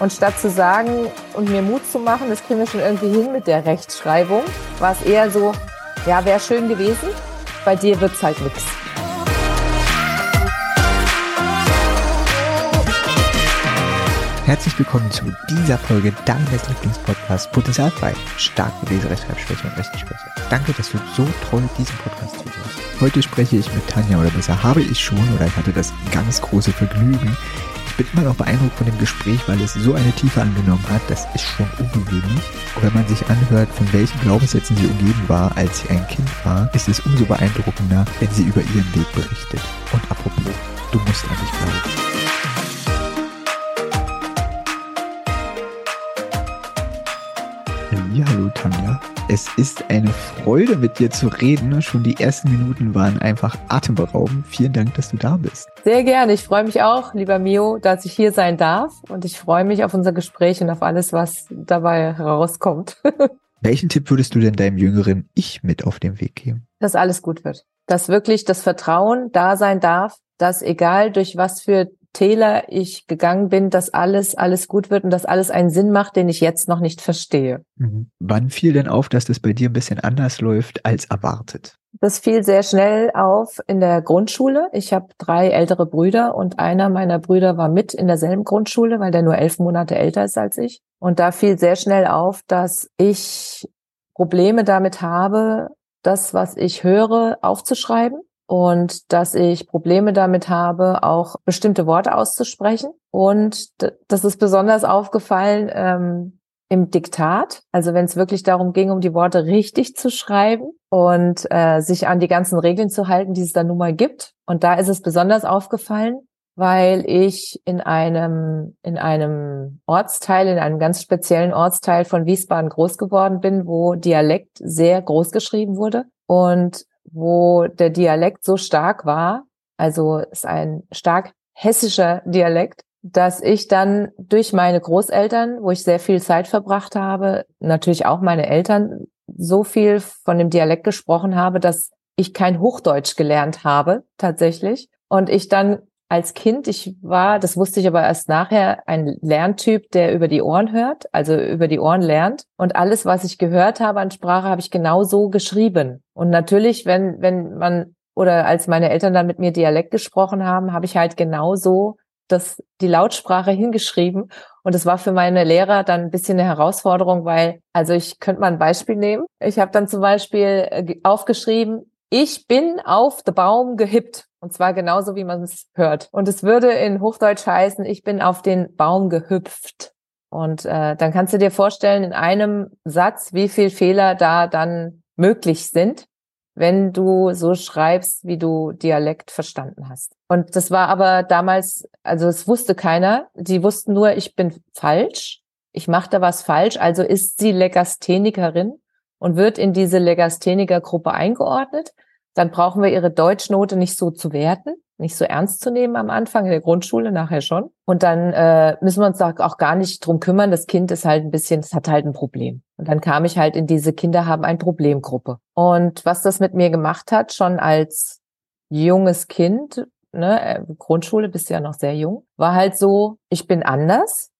Und statt zu sagen und mir Mut zu machen, das kriegen wir schon irgendwie hin mit der Rechtschreibung, war es eher so, ja, wäre schön gewesen, bei dir wird's halt nix. Herzlich willkommen zu dieser Folge deines Lieblingspodcasts Potenzial frei. Starke Leserechtschreibschwäche und Rechtschwäche. Danke, dass du so toll diesen Podcast zuhörst. Heute spreche ich mit Tanja oder besser habe ich schon oder ich hatte das ganz große Vergnügen, bin immer noch beeindruckt von dem Gespräch, weil es so eine Tiefe angenommen hat. Das ist schon ungewöhnlich. Und wenn man sich anhört, von welchen Glaubenssätzen sie umgeben war, als sie ein Kind war, ist es umso beeindruckender, wenn sie über ihren Weg berichtet. Und apropos, du musst an dich glauben. Hallo Tanja. Es ist eine Freude, mit dir zu reden. Schon die ersten Minuten waren einfach atemberaubend. Vielen Dank, dass du da bist. Sehr gerne. Ich freue mich auch, lieber Mio, dass ich hier sein darf. Und ich freue mich auf unser Gespräch und auf alles, was dabei herauskommt. Welchen Tipp würdest du denn deinem jüngeren Ich mit auf den Weg geben? Dass alles gut wird. Dass wirklich das Vertrauen da sein darf, dass egal durch was für Täler ich gegangen bin, dass alles, alles gut wird und dass alles einen Sinn macht, den ich jetzt noch nicht verstehe. Mhm. Wann fiel denn auf, dass das bei dir ein bisschen anders läuft als erwartet? Das fiel sehr schnell auf in der Grundschule. Ich habe drei ältere Brüder und einer meiner Brüder war mit in derselben Grundschule, weil der nur elf Monate älter ist als ich. Und da fiel sehr schnell auf, dass ich Probleme damit habe, das, was ich höre, aufzuschreiben und dass ich Probleme damit habe, auch bestimmte Worte auszusprechen. Und das ist besonders aufgefallen ähm, im Diktat, also wenn es wirklich darum ging, um die Worte richtig zu schreiben und äh, sich an die ganzen Regeln zu halten, die es da nun mal gibt. Und da ist es besonders aufgefallen, weil ich in einem, in einem Ortsteil, in einem ganz speziellen Ortsteil von Wiesbaden groß geworden bin, wo Dialekt sehr groß geschrieben wurde. Und wo der Dialekt so stark war, also ist ein stark hessischer Dialekt, dass ich dann durch meine Großeltern, wo ich sehr viel Zeit verbracht habe, natürlich auch meine Eltern, so viel von dem Dialekt gesprochen habe, dass ich kein Hochdeutsch gelernt habe, tatsächlich. Und ich dann als Kind, ich war, das wusste ich aber erst nachher, ein Lerntyp, der über die Ohren hört, also über die Ohren lernt. Und alles, was ich gehört habe an Sprache, habe ich genau so geschrieben. Und natürlich, wenn, wenn man, oder als meine Eltern dann mit mir Dialekt gesprochen haben, habe ich halt genauso das, die Lautsprache hingeschrieben. Und es war für meine Lehrer dann ein bisschen eine Herausforderung, weil, also ich könnte mal ein Beispiel nehmen. Ich habe dann zum Beispiel äh, aufgeschrieben, ich bin auf den Baum gehippt. Und zwar genauso, wie man es hört. Und es würde in Hochdeutsch heißen, ich bin auf den Baum gehüpft. Und äh, dann kannst du dir vorstellen, in einem Satz, wie viel Fehler da dann möglich sind, wenn du so schreibst, wie du Dialekt verstanden hast. Und das war aber damals, also es wusste keiner. Die wussten nur, ich bin falsch. Ich mache da was falsch. Also ist sie Legasthenikerin und wird in diese Legastheniker-Gruppe eingeordnet dann brauchen wir ihre Deutschnote nicht so zu werten, nicht so ernst zu nehmen am Anfang in der Grundschule, nachher schon. Und dann äh, müssen wir uns auch gar nicht drum kümmern. Das Kind ist halt ein bisschen, es hat halt ein Problem. Und dann kam ich halt in diese Kinder haben ein Problemgruppe. Und was das mit mir gemacht hat, schon als junges Kind, ne, äh, Grundschule bist ja noch sehr jung, war halt so, ich bin anders,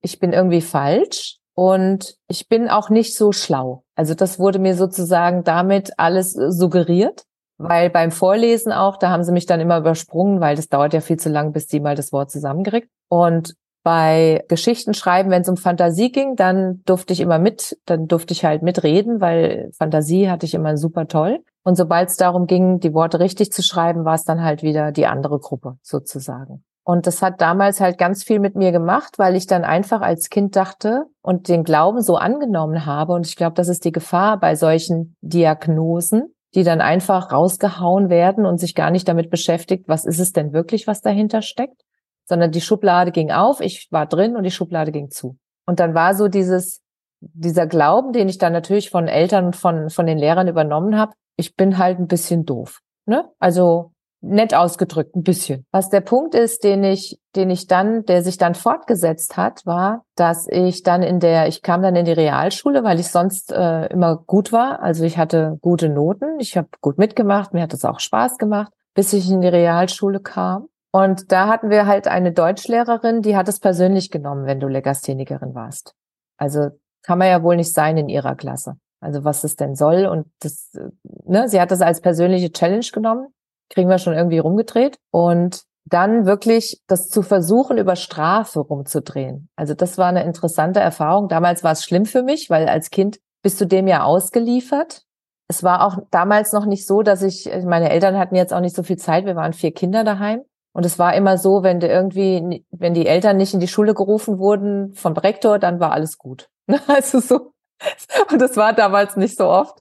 ich bin irgendwie falsch und ich bin auch nicht so schlau. Also das wurde mir sozusagen damit alles suggeriert, weil beim Vorlesen auch, da haben sie mich dann immer übersprungen, weil das dauert ja viel zu lang, bis die mal das Wort zusammenkriegt. Und bei Geschichten schreiben, wenn es um Fantasie ging, dann durfte ich immer mit, dann durfte ich halt mitreden, weil Fantasie hatte ich immer super toll. Und sobald es darum ging, die Worte richtig zu schreiben, war es dann halt wieder die andere Gruppe sozusagen. Und das hat damals halt ganz viel mit mir gemacht, weil ich dann einfach als Kind dachte und den Glauben so angenommen habe. Und ich glaube, das ist die Gefahr bei solchen Diagnosen, die dann einfach rausgehauen werden und sich gar nicht damit beschäftigt, was ist es denn wirklich, was dahinter steckt, sondern die Schublade ging auf, ich war drin und die Schublade ging zu. Und dann war so dieses, dieser Glauben, den ich dann natürlich von Eltern und von, von den Lehrern übernommen habe, ich bin halt ein bisschen doof. Ne? Also nett ausgedrückt, ein bisschen. Was der Punkt ist, den ich, den ich dann, der sich dann fortgesetzt hat, war, dass ich dann in der, ich kam dann in die Realschule, weil ich sonst äh, immer gut war. Also ich hatte gute Noten, ich habe gut mitgemacht, mir hat es auch Spaß gemacht, bis ich in die Realschule kam. Und da hatten wir halt eine Deutschlehrerin, die hat es persönlich genommen, wenn du Legasthenikerin warst. Also kann man ja wohl nicht sein in ihrer Klasse. Also was es denn soll. Und das, ne, sie hat das als persönliche Challenge genommen. Kriegen wir schon irgendwie rumgedreht. Und dann wirklich das zu versuchen, über Strafe rumzudrehen. Also das war eine interessante Erfahrung. Damals war es schlimm für mich, weil als Kind bist du dem ja ausgeliefert. Es war auch damals noch nicht so, dass ich, meine Eltern hatten jetzt auch nicht so viel Zeit. Wir waren vier Kinder daheim. Und es war immer so, wenn du irgendwie, wenn die Eltern nicht in die Schule gerufen wurden vom Rektor, dann war alles gut. Also so. Und das war damals nicht so oft.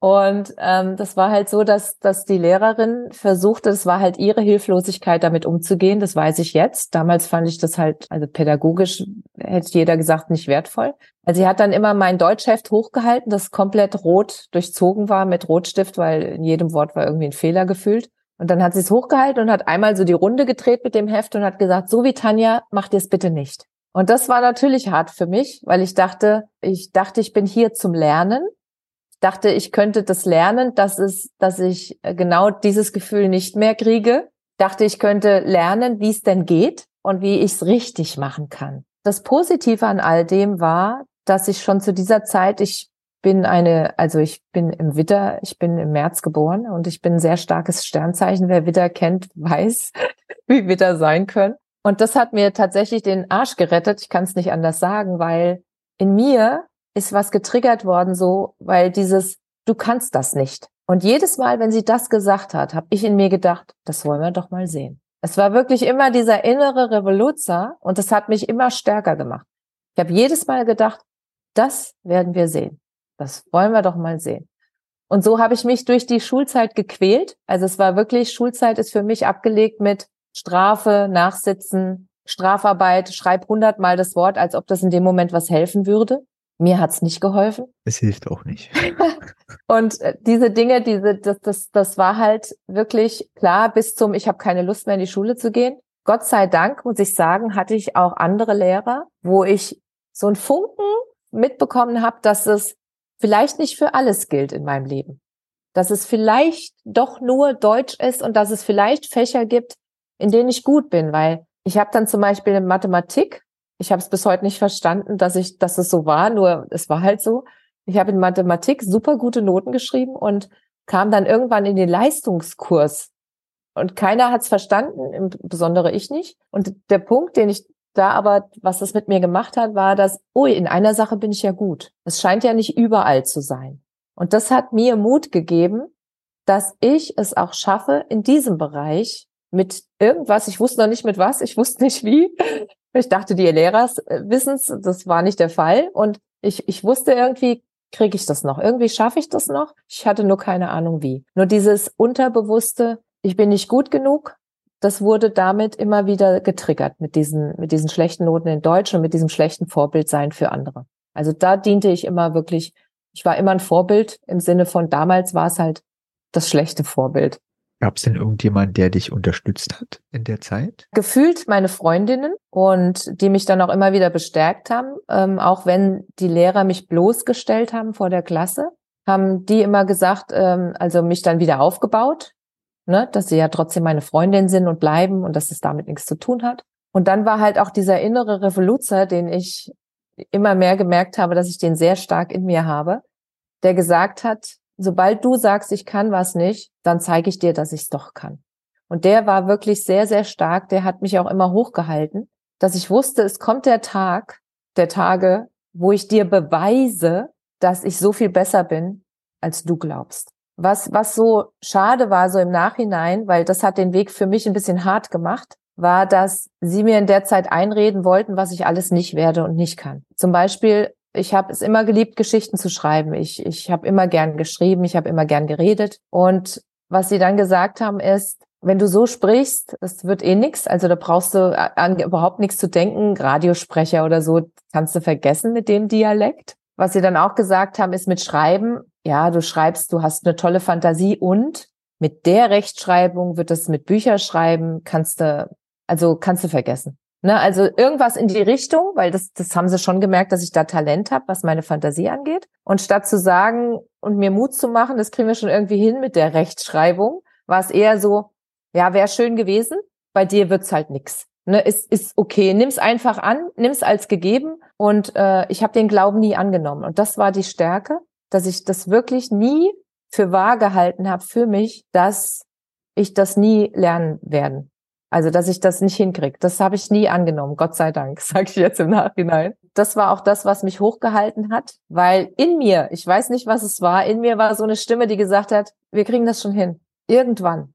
Und ähm, das war halt so, dass, dass die Lehrerin versuchte, es war halt ihre Hilflosigkeit, damit umzugehen. Das weiß ich jetzt. Damals fand ich das halt, also pädagogisch hätte jeder gesagt, nicht wertvoll. Also sie hat dann immer mein Deutschheft hochgehalten, das komplett rot durchzogen war mit Rotstift, weil in jedem Wort war irgendwie ein Fehler gefühlt. Und dann hat sie es hochgehalten und hat einmal so die Runde gedreht mit dem Heft und hat gesagt, so wie Tanja, macht ihr es bitte nicht. Und das war natürlich hart für mich, weil ich dachte, ich dachte, ich bin hier zum Lernen. Dachte, ich könnte das lernen, dass es, dass ich genau dieses Gefühl nicht mehr kriege. Dachte, ich könnte lernen, wie es denn geht und wie ich es richtig machen kann. Das Positive an all dem war, dass ich schon zu dieser Zeit, ich bin eine, also ich bin im Witter, ich bin im März geboren und ich bin ein sehr starkes Sternzeichen. Wer Witter kennt, weiß, wie Witter sein können. Und das hat mir tatsächlich den Arsch gerettet. Ich kann es nicht anders sagen, weil in mir ist was getriggert worden, so, weil dieses, du kannst das nicht. Und jedes Mal, wenn sie das gesagt hat, habe ich in mir gedacht, das wollen wir doch mal sehen. Es war wirklich immer dieser innere Revoluzer und das hat mich immer stärker gemacht. Ich habe jedes Mal gedacht, das werden wir sehen. Das wollen wir doch mal sehen. Und so habe ich mich durch die Schulzeit gequält. Also es war wirklich, Schulzeit ist für mich abgelegt mit Strafe, Nachsitzen, Strafarbeit, schreib hundertmal das Wort, als ob das in dem Moment was helfen würde. Mir hat's nicht geholfen. Es hilft auch nicht. und äh, diese Dinge, diese, das, das, das war halt wirklich klar bis zum, ich habe keine Lust mehr in die Schule zu gehen. Gott sei Dank, muss ich sagen, hatte ich auch andere Lehrer, wo ich so einen Funken mitbekommen habe, dass es vielleicht nicht für alles gilt in meinem Leben. Dass es vielleicht doch nur Deutsch ist und dass es vielleicht Fächer gibt, in denen ich gut bin, weil ich habe dann zum Beispiel in Mathematik, ich habe es bis heute nicht verstanden, dass ich, dass es so war, nur es war halt so. Ich habe in Mathematik super gute Noten geschrieben und kam dann irgendwann in den Leistungskurs. Und keiner hat es verstanden, insbesondere ich nicht. Und der Punkt, den ich da aber, was das mit mir gemacht hat, war, dass, ui, in einer Sache bin ich ja gut. Es scheint ja nicht überall zu sein. Und das hat mir Mut gegeben, dass ich es auch schaffe, in diesem Bereich mit irgendwas, ich wusste noch nicht mit was, ich wusste nicht wie. Ich dachte, die Lehrer äh, wissen es, das war nicht der Fall. Und ich, ich wusste irgendwie, kriege ich das noch? Irgendwie schaffe ich das noch? Ich hatte nur keine Ahnung wie. Nur dieses unterbewusste, ich bin nicht gut genug, das wurde damit immer wieder getriggert mit diesen, mit diesen schlechten Noten in Deutsch und mit diesem schlechten Vorbild sein für andere. Also da diente ich immer wirklich, ich war immer ein Vorbild im Sinne von damals war es halt das schlechte Vorbild. Gab es denn irgendjemand, der dich unterstützt hat in der Zeit? Gefühlt meine Freundinnen und die mich dann auch immer wieder bestärkt haben, ähm, auch wenn die Lehrer mich bloßgestellt haben vor der Klasse, haben die immer gesagt, ähm, also mich dann wieder aufgebaut, ne, dass sie ja trotzdem meine Freundin sind und bleiben und dass es damit nichts zu tun hat. Und dann war halt auch dieser innere Revoluzer, den ich immer mehr gemerkt habe, dass ich den sehr stark in mir habe, der gesagt hat, sobald du sagst, ich kann was nicht, dann zeige ich dir, dass ich es doch kann. Und der war wirklich sehr, sehr stark. Der hat mich auch immer hochgehalten, dass ich wusste, es kommt der Tag, der Tage, wo ich dir beweise, dass ich so viel besser bin, als du glaubst. Was, was so schade war, so im Nachhinein, weil das hat den Weg für mich ein bisschen hart gemacht, war, dass sie mir in der Zeit einreden wollten, was ich alles nicht werde und nicht kann. Zum Beispiel ich habe es immer geliebt, Geschichten zu schreiben. Ich, ich habe immer gern geschrieben, ich habe immer gern geredet. Und was sie dann gesagt haben, ist, wenn du so sprichst, das wird eh nix. Also da brauchst du an überhaupt nichts zu denken. Radiosprecher oder so kannst du vergessen mit dem Dialekt. Was sie dann auch gesagt haben, ist mit Schreiben, ja, du schreibst, du hast eine tolle Fantasie und mit der Rechtschreibung wird es mit Bücherschreiben, kannst du, also kannst du vergessen. Ne, also irgendwas in die Richtung, weil das, das haben sie schon gemerkt, dass ich da Talent habe, was meine Fantasie angeht. Und statt zu sagen und mir Mut zu machen, das kriegen wir schon irgendwie hin mit der Rechtschreibung, war es eher so, ja, wäre schön gewesen, bei dir wird's halt nix. Ne, ist, ist okay, nimm's einfach an, nimm's als gegeben und äh, ich habe den Glauben nie angenommen. Und das war die Stärke, dass ich das wirklich nie für wahr gehalten habe für mich, dass ich das nie lernen werden. Also, dass ich das nicht hinkriege. Das habe ich nie angenommen, Gott sei Dank, sage ich jetzt im Nachhinein. Das war auch das, was mich hochgehalten hat, weil in mir, ich weiß nicht, was es war, in mir war so eine Stimme, die gesagt hat, wir kriegen das schon hin. Irgendwann.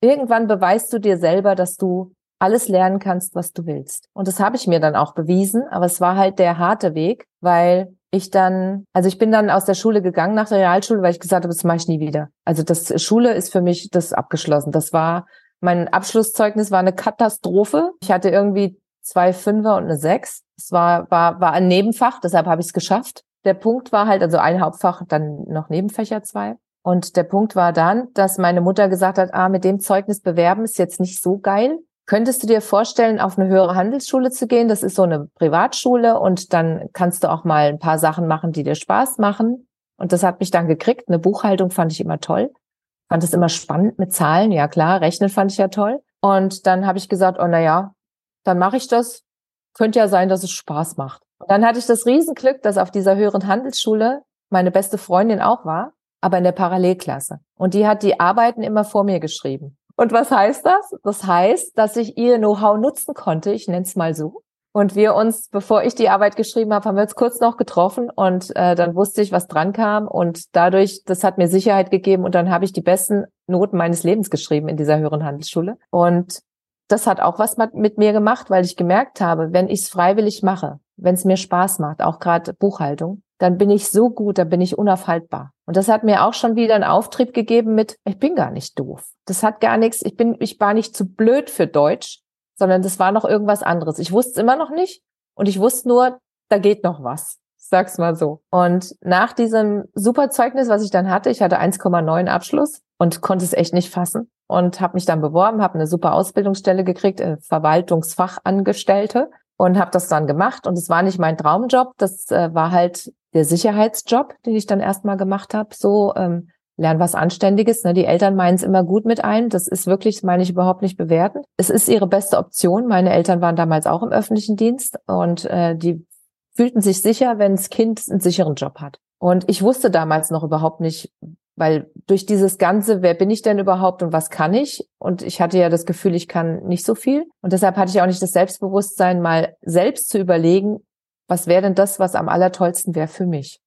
Irgendwann beweist du dir selber, dass du alles lernen kannst, was du willst. Und das habe ich mir dann auch bewiesen, aber es war halt der harte Weg, weil ich dann, also ich bin dann aus der Schule gegangen nach der Realschule, weil ich gesagt habe, das mache ich nie wieder. Also das Schule ist für mich das abgeschlossen. Das war mein Abschlusszeugnis war eine Katastrophe. Ich hatte irgendwie zwei Fünfer und eine Sechs. Es war war war ein Nebenfach, deshalb habe ich es geschafft. Der Punkt war halt also ein Hauptfach, dann noch Nebenfächer zwei. Und der Punkt war dann, dass meine Mutter gesagt hat, ah, mit dem Zeugnis bewerben ist jetzt nicht so geil. Könntest du dir vorstellen, auf eine höhere Handelsschule zu gehen? Das ist so eine Privatschule und dann kannst du auch mal ein paar Sachen machen, die dir Spaß machen. Und das hat mich dann gekriegt. Eine Buchhaltung fand ich immer toll. Fand es immer spannend mit Zahlen. Ja klar, rechnen fand ich ja toll. Und dann habe ich gesagt, oh na ja, dann mache ich das. Könnte ja sein, dass es Spaß macht. Und dann hatte ich das Riesenglück, dass auf dieser höheren Handelsschule meine beste Freundin auch war, aber in der Parallelklasse. Und die hat die Arbeiten immer vor mir geschrieben. Und was heißt das? Das heißt, dass ich ihr Know-how nutzen konnte, ich nenne es mal so. Und wir uns, bevor ich die Arbeit geschrieben habe, haben wir uns kurz noch getroffen und äh, dann wusste ich, was dran kam. Und dadurch, das hat mir Sicherheit gegeben und dann habe ich die besten Noten meines Lebens geschrieben in dieser höheren Handelsschule. Und das hat auch was mit mir gemacht, weil ich gemerkt habe, wenn ich es freiwillig mache, wenn es mir Spaß macht, auch gerade Buchhaltung, dann bin ich so gut, dann bin ich unaufhaltbar. Und das hat mir auch schon wieder einen Auftrieb gegeben mit, ich bin gar nicht doof. Das hat gar nichts, ich bin, ich war nicht zu blöd für Deutsch, sondern das war noch irgendwas anderes. Ich wusste es immer noch nicht und ich wusste nur, da geht noch was. Ich sag's mal so. Und nach diesem super Zeugnis, was ich dann hatte, ich hatte 1,9 Abschluss und konnte es echt nicht fassen und habe mich dann beworben, habe eine super Ausbildungsstelle gekriegt, äh, Verwaltungsfachangestellte und habe das dann gemacht und es war nicht mein Traumjob, das äh, war halt der Sicherheitsjob, den ich dann erstmal gemacht habe, so ähm, lern was Anständiges. Ne? Die Eltern meinen es immer gut mit ein. Das ist wirklich, meine ich, überhaupt nicht bewerten. Es ist ihre beste Option. Meine Eltern waren damals auch im öffentlichen Dienst und äh, die fühlten sich sicher, wenn das Kind einen sicheren Job hat. Und ich wusste damals noch überhaupt nicht, weil durch dieses Ganze, wer bin ich denn überhaupt und was kann ich? Und ich hatte ja das Gefühl, ich kann nicht so viel. Und deshalb hatte ich auch nicht das Selbstbewusstsein, mal selbst zu überlegen, was wäre denn das, was am allertollsten wäre für mich?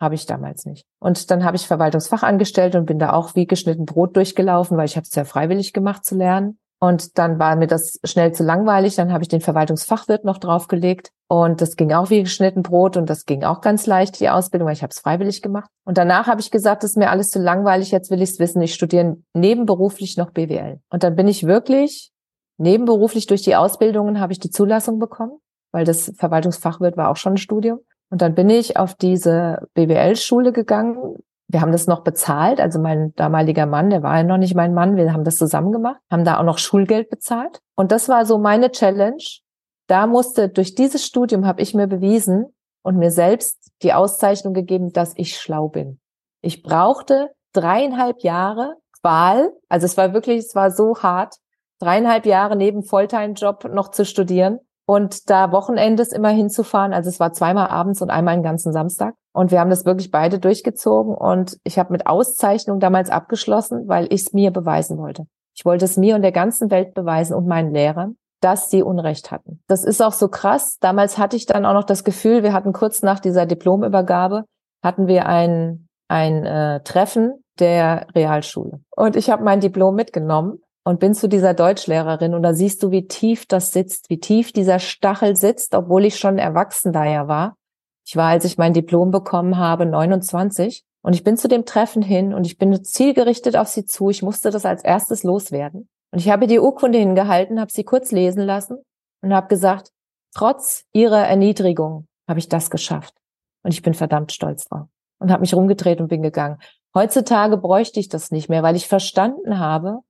Habe ich damals nicht. Und dann habe ich Verwaltungsfach angestellt und bin da auch wie geschnitten Brot durchgelaufen, weil ich habe es ja freiwillig gemacht zu lernen. Und dann war mir das schnell zu langweilig. Dann habe ich den Verwaltungsfachwirt noch draufgelegt. Und das ging auch wie geschnitten Brot und das ging auch ganz leicht, die Ausbildung, weil ich habe es freiwillig gemacht. Und danach habe ich gesagt, das ist mir alles zu langweilig, jetzt will ich es wissen. Ich studiere nebenberuflich noch BWL. Und dann bin ich wirklich nebenberuflich durch die Ausbildungen habe ich die Zulassung bekommen weil das Verwaltungsfachwirt war auch schon ein Studium. Und dann bin ich auf diese BWL-Schule gegangen. Wir haben das noch bezahlt. Also mein damaliger Mann, der war ja noch nicht mein Mann. Wir haben das zusammen gemacht, haben da auch noch Schulgeld bezahlt. Und das war so meine Challenge. Da musste, durch dieses Studium habe ich mir bewiesen und mir selbst die Auszeichnung gegeben, dass ich schlau bin. Ich brauchte dreieinhalb Jahre Qual. Also es war wirklich, es war so hart, dreieinhalb Jahre neben Volltime-Job noch zu studieren und da Wochenendes immer hinzufahren. Also es war zweimal abends und einmal einen ganzen Samstag. Und wir haben das wirklich beide durchgezogen und ich habe mit Auszeichnung damals abgeschlossen, weil ich es mir beweisen wollte. Ich wollte es mir und der ganzen Welt beweisen und meinen Lehrern, dass sie Unrecht hatten. Das ist auch so krass. Damals hatte ich dann auch noch das Gefühl, wir hatten kurz nach dieser Diplomübergabe, hatten wir ein, ein äh, Treffen der Realschule. Und ich habe mein Diplom mitgenommen und bin zu dieser Deutschlehrerin und da siehst du, wie tief das sitzt, wie tief dieser Stachel sitzt, obwohl ich schon erwachsen da ja war. Ich war, als ich mein Diplom bekommen habe, 29 und ich bin zu dem Treffen hin und ich bin zielgerichtet auf sie zu. Ich musste das als erstes loswerden. Und ich habe die Urkunde hingehalten, habe sie kurz lesen lassen und habe gesagt, trotz ihrer Erniedrigung habe ich das geschafft. Und ich bin verdammt stolz drauf. Und habe mich rumgedreht und bin gegangen. Heutzutage bräuchte ich das nicht mehr, weil ich verstanden habe,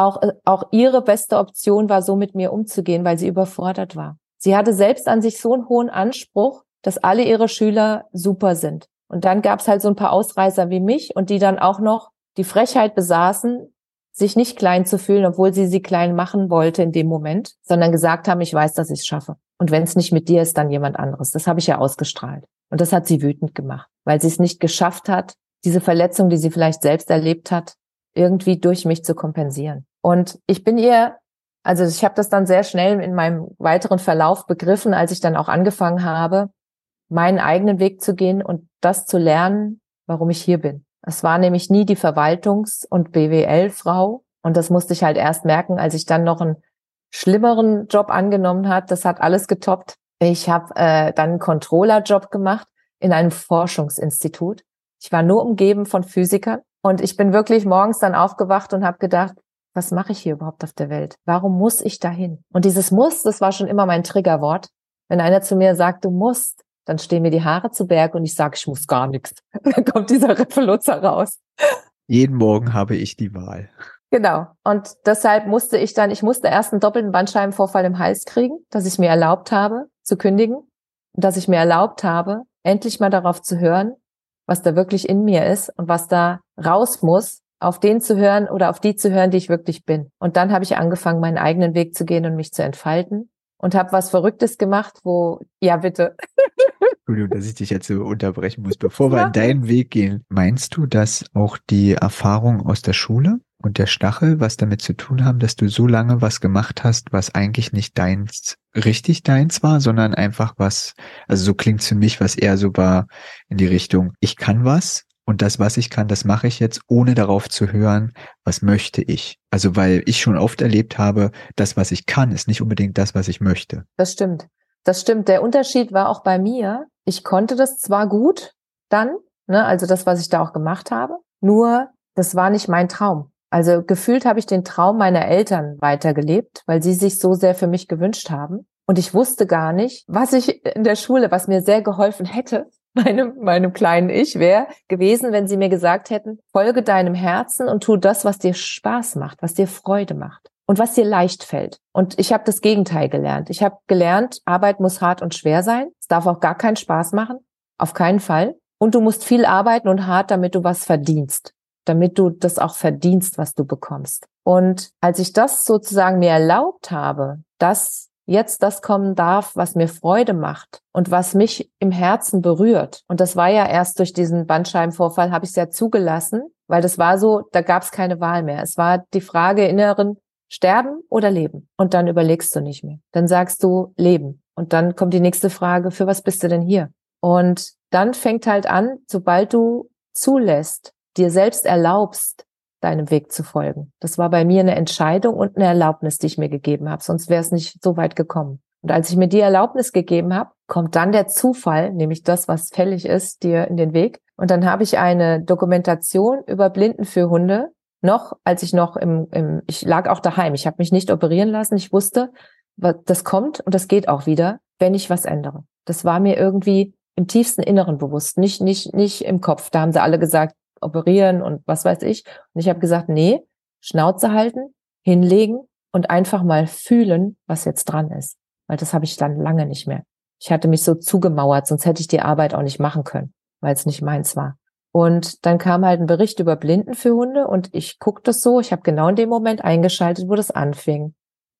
auch, äh, auch ihre beste Option war, so mit mir umzugehen, weil sie überfordert war. Sie hatte selbst an sich so einen hohen Anspruch, dass alle ihre Schüler super sind. Und dann gab es halt so ein paar Ausreißer wie mich und die dann auch noch die Frechheit besaßen, sich nicht klein zu fühlen, obwohl sie sie klein machen wollte in dem Moment, sondern gesagt haben, ich weiß, dass ich es schaffe. Und wenn es nicht mit dir ist, dann jemand anderes. Das habe ich ja ausgestrahlt. Und das hat sie wütend gemacht, weil sie es nicht geschafft hat, diese Verletzung, die sie vielleicht selbst erlebt hat, irgendwie durch mich zu kompensieren. Und ich bin ihr, also ich habe das dann sehr schnell in meinem weiteren Verlauf begriffen, als ich dann auch angefangen habe, meinen eigenen Weg zu gehen und das zu lernen, warum ich hier bin. Es war nämlich nie die Verwaltungs- und BWL-Frau. Und das musste ich halt erst merken, als ich dann noch einen schlimmeren Job angenommen hat. Das hat alles getoppt. Ich habe äh, dann einen Controller-Job gemacht in einem Forschungsinstitut. Ich war nur umgeben von Physikern und ich bin wirklich morgens dann aufgewacht und habe gedacht, was mache ich hier überhaupt auf der Welt? Warum muss ich dahin? Und dieses Muss, das war schon immer mein Triggerwort. Wenn einer zu mir sagt, du musst, dann stehen mir die Haare zu Berg und ich sage, ich muss gar nichts. Dann kommt dieser Revoluzzer raus. Jeden Morgen habe ich die Wahl. Genau. Und deshalb musste ich dann, ich musste erst einen doppelten Bandscheibenvorfall im Hals kriegen, dass ich mir erlaubt habe, zu kündigen. Und dass ich mir erlaubt habe, endlich mal darauf zu hören, was da wirklich in mir ist und was da raus muss, auf den zu hören oder auf die zu hören, die ich wirklich bin. Und dann habe ich angefangen, meinen eigenen Weg zu gehen und mich zu entfalten und habe was Verrücktes gemacht, wo, ja bitte. Entschuldigung, dass ich dich jetzt so unterbrechen muss. Bevor wir in deinen Weg gehen, meinst du, dass auch die Erfahrung aus der Schule und der Stachel was damit zu tun haben, dass du so lange was gemacht hast, was eigentlich nicht deins, richtig deins war, sondern einfach was, also so klingt's für mich, was eher so war in die Richtung, ich kann was, und das, was ich kann, das mache ich jetzt, ohne darauf zu hören, was möchte ich. Also weil ich schon oft erlebt habe, das, was ich kann, ist nicht unbedingt das, was ich möchte. Das stimmt. Das stimmt. Der Unterschied war auch bei mir. Ich konnte das zwar gut dann, ne, also das, was ich da auch gemacht habe, nur das war nicht mein Traum. Also gefühlt habe ich den Traum meiner Eltern weitergelebt, weil sie sich so sehr für mich gewünscht haben. Und ich wusste gar nicht, was ich in der Schule, was mir sehr geholfen hätte, meinem, meinem kleinen Ich wäre gewesen, wenn sie mir gesagt hätten, folge deinem Herzen und tu das, was dir Spaß macht, was dir Freude macht und was dir leicht fällt. Und ich habe das Gegenteil gelernt. Ich habe gelernt, Arbeit muss hart und schwer sein. Es darf auch gar keinen Spaß machen. Auf keinen Fall. Und du musst viel arbeiten und hart, damit du was verdienst. Damit du das auch verdienst, was du bekommst. Und als ich das sozusagen mir erlaubt habe, das jetzt das kommen darf, was mir Freude macht und was mich im Herzen berührt. Und das war ja erst durch diesen Bandscheibenvorfall, habe ich es ja zugelassen, weil das war so, da gab es keine Wahl mehr. Es war die Frage inneren, sterben oder leben. Und dann überlegst du nicht mehr. Dann sagst du leben. Und dann kommt die nächste Frage, für was bist du denn hier? Und dann fängt halt an, sobald du zulässt, dir selbst erlaubst, deinem Weg zu folgen. Das war bei mir eine Entscheidung und eine Erlaubnis, die ich mir gegeben habe, sonst wäre es nicht so weit gekommen. Und als ich mir die Erlaubnis gegeben habe, kommt dann der Zufall, nämlich das, was fällig ist, dir in den Weg. Und dann habe ich eine Dokumentation über Blinden für Hunde, noch als ich noch im, im ich lag auch daheim, ich habe mich nicht operieren lassen, ich wusste, das kommt und das geht auch wieder, wenn ich was ändere. Das war mir irgendwie im tiefsten Inneren bewusst, nicht nicht nicht im Kopf. Da haben sie alle gesagt, operieren und was weiß ich. Und ich habe gesagt, nee, Schnauze halten, hinlegen und einfach mal fühlen, was jetzt dran ist. Weil das habe ich dann lange nicht mehr. Ich hatte mich so zugemauert, sonst hätte ich die Arbeit auch nicht machen können, weil es nicht meins war. Und dann kam halt ein Bericht über Blinden für Hunde und ich guckte das so, ich habe genau in dem Moment eingeschaltet, wo das anfing.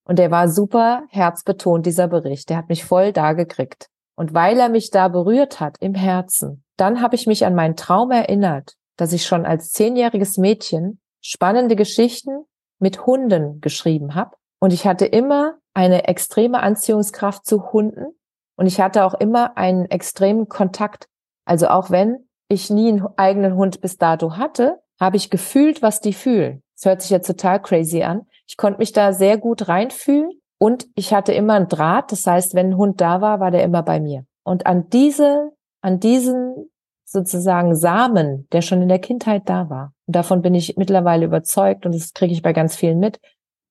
Und der war super herzbetont, dieser Bericht. Der hat mich voll da gekriegt. Und weil er mich da berührt hat im Herzen, dann habe ich mich an meinen Traum erinnert dass ich schon als zehnjähriges Mädchen spannende Geschichten mit Hunden geschrieben habe. Und ich hatte immer eine extreme Anziehungskraft zu Hunden. Und ich hatte auch immer einen extremen Kontakt. Also auch wenn ich nie einen eigenen Hund bis dato hatte, habe ich gefühlt, was die fühlen. Das hört sich jetzt total crazy an. Ich konnte mich da sehr gut reinfühlen und ich hatte immer einen Draht. Das heißt, wenn ein Hund da war, war der immer bei mir. Und an diese, an diesen sozusagen Samen, der schon in der Kindheit da war. Und davon bin ich mittlerweile überzeugt und das kriege ich bei ganz vielen mit,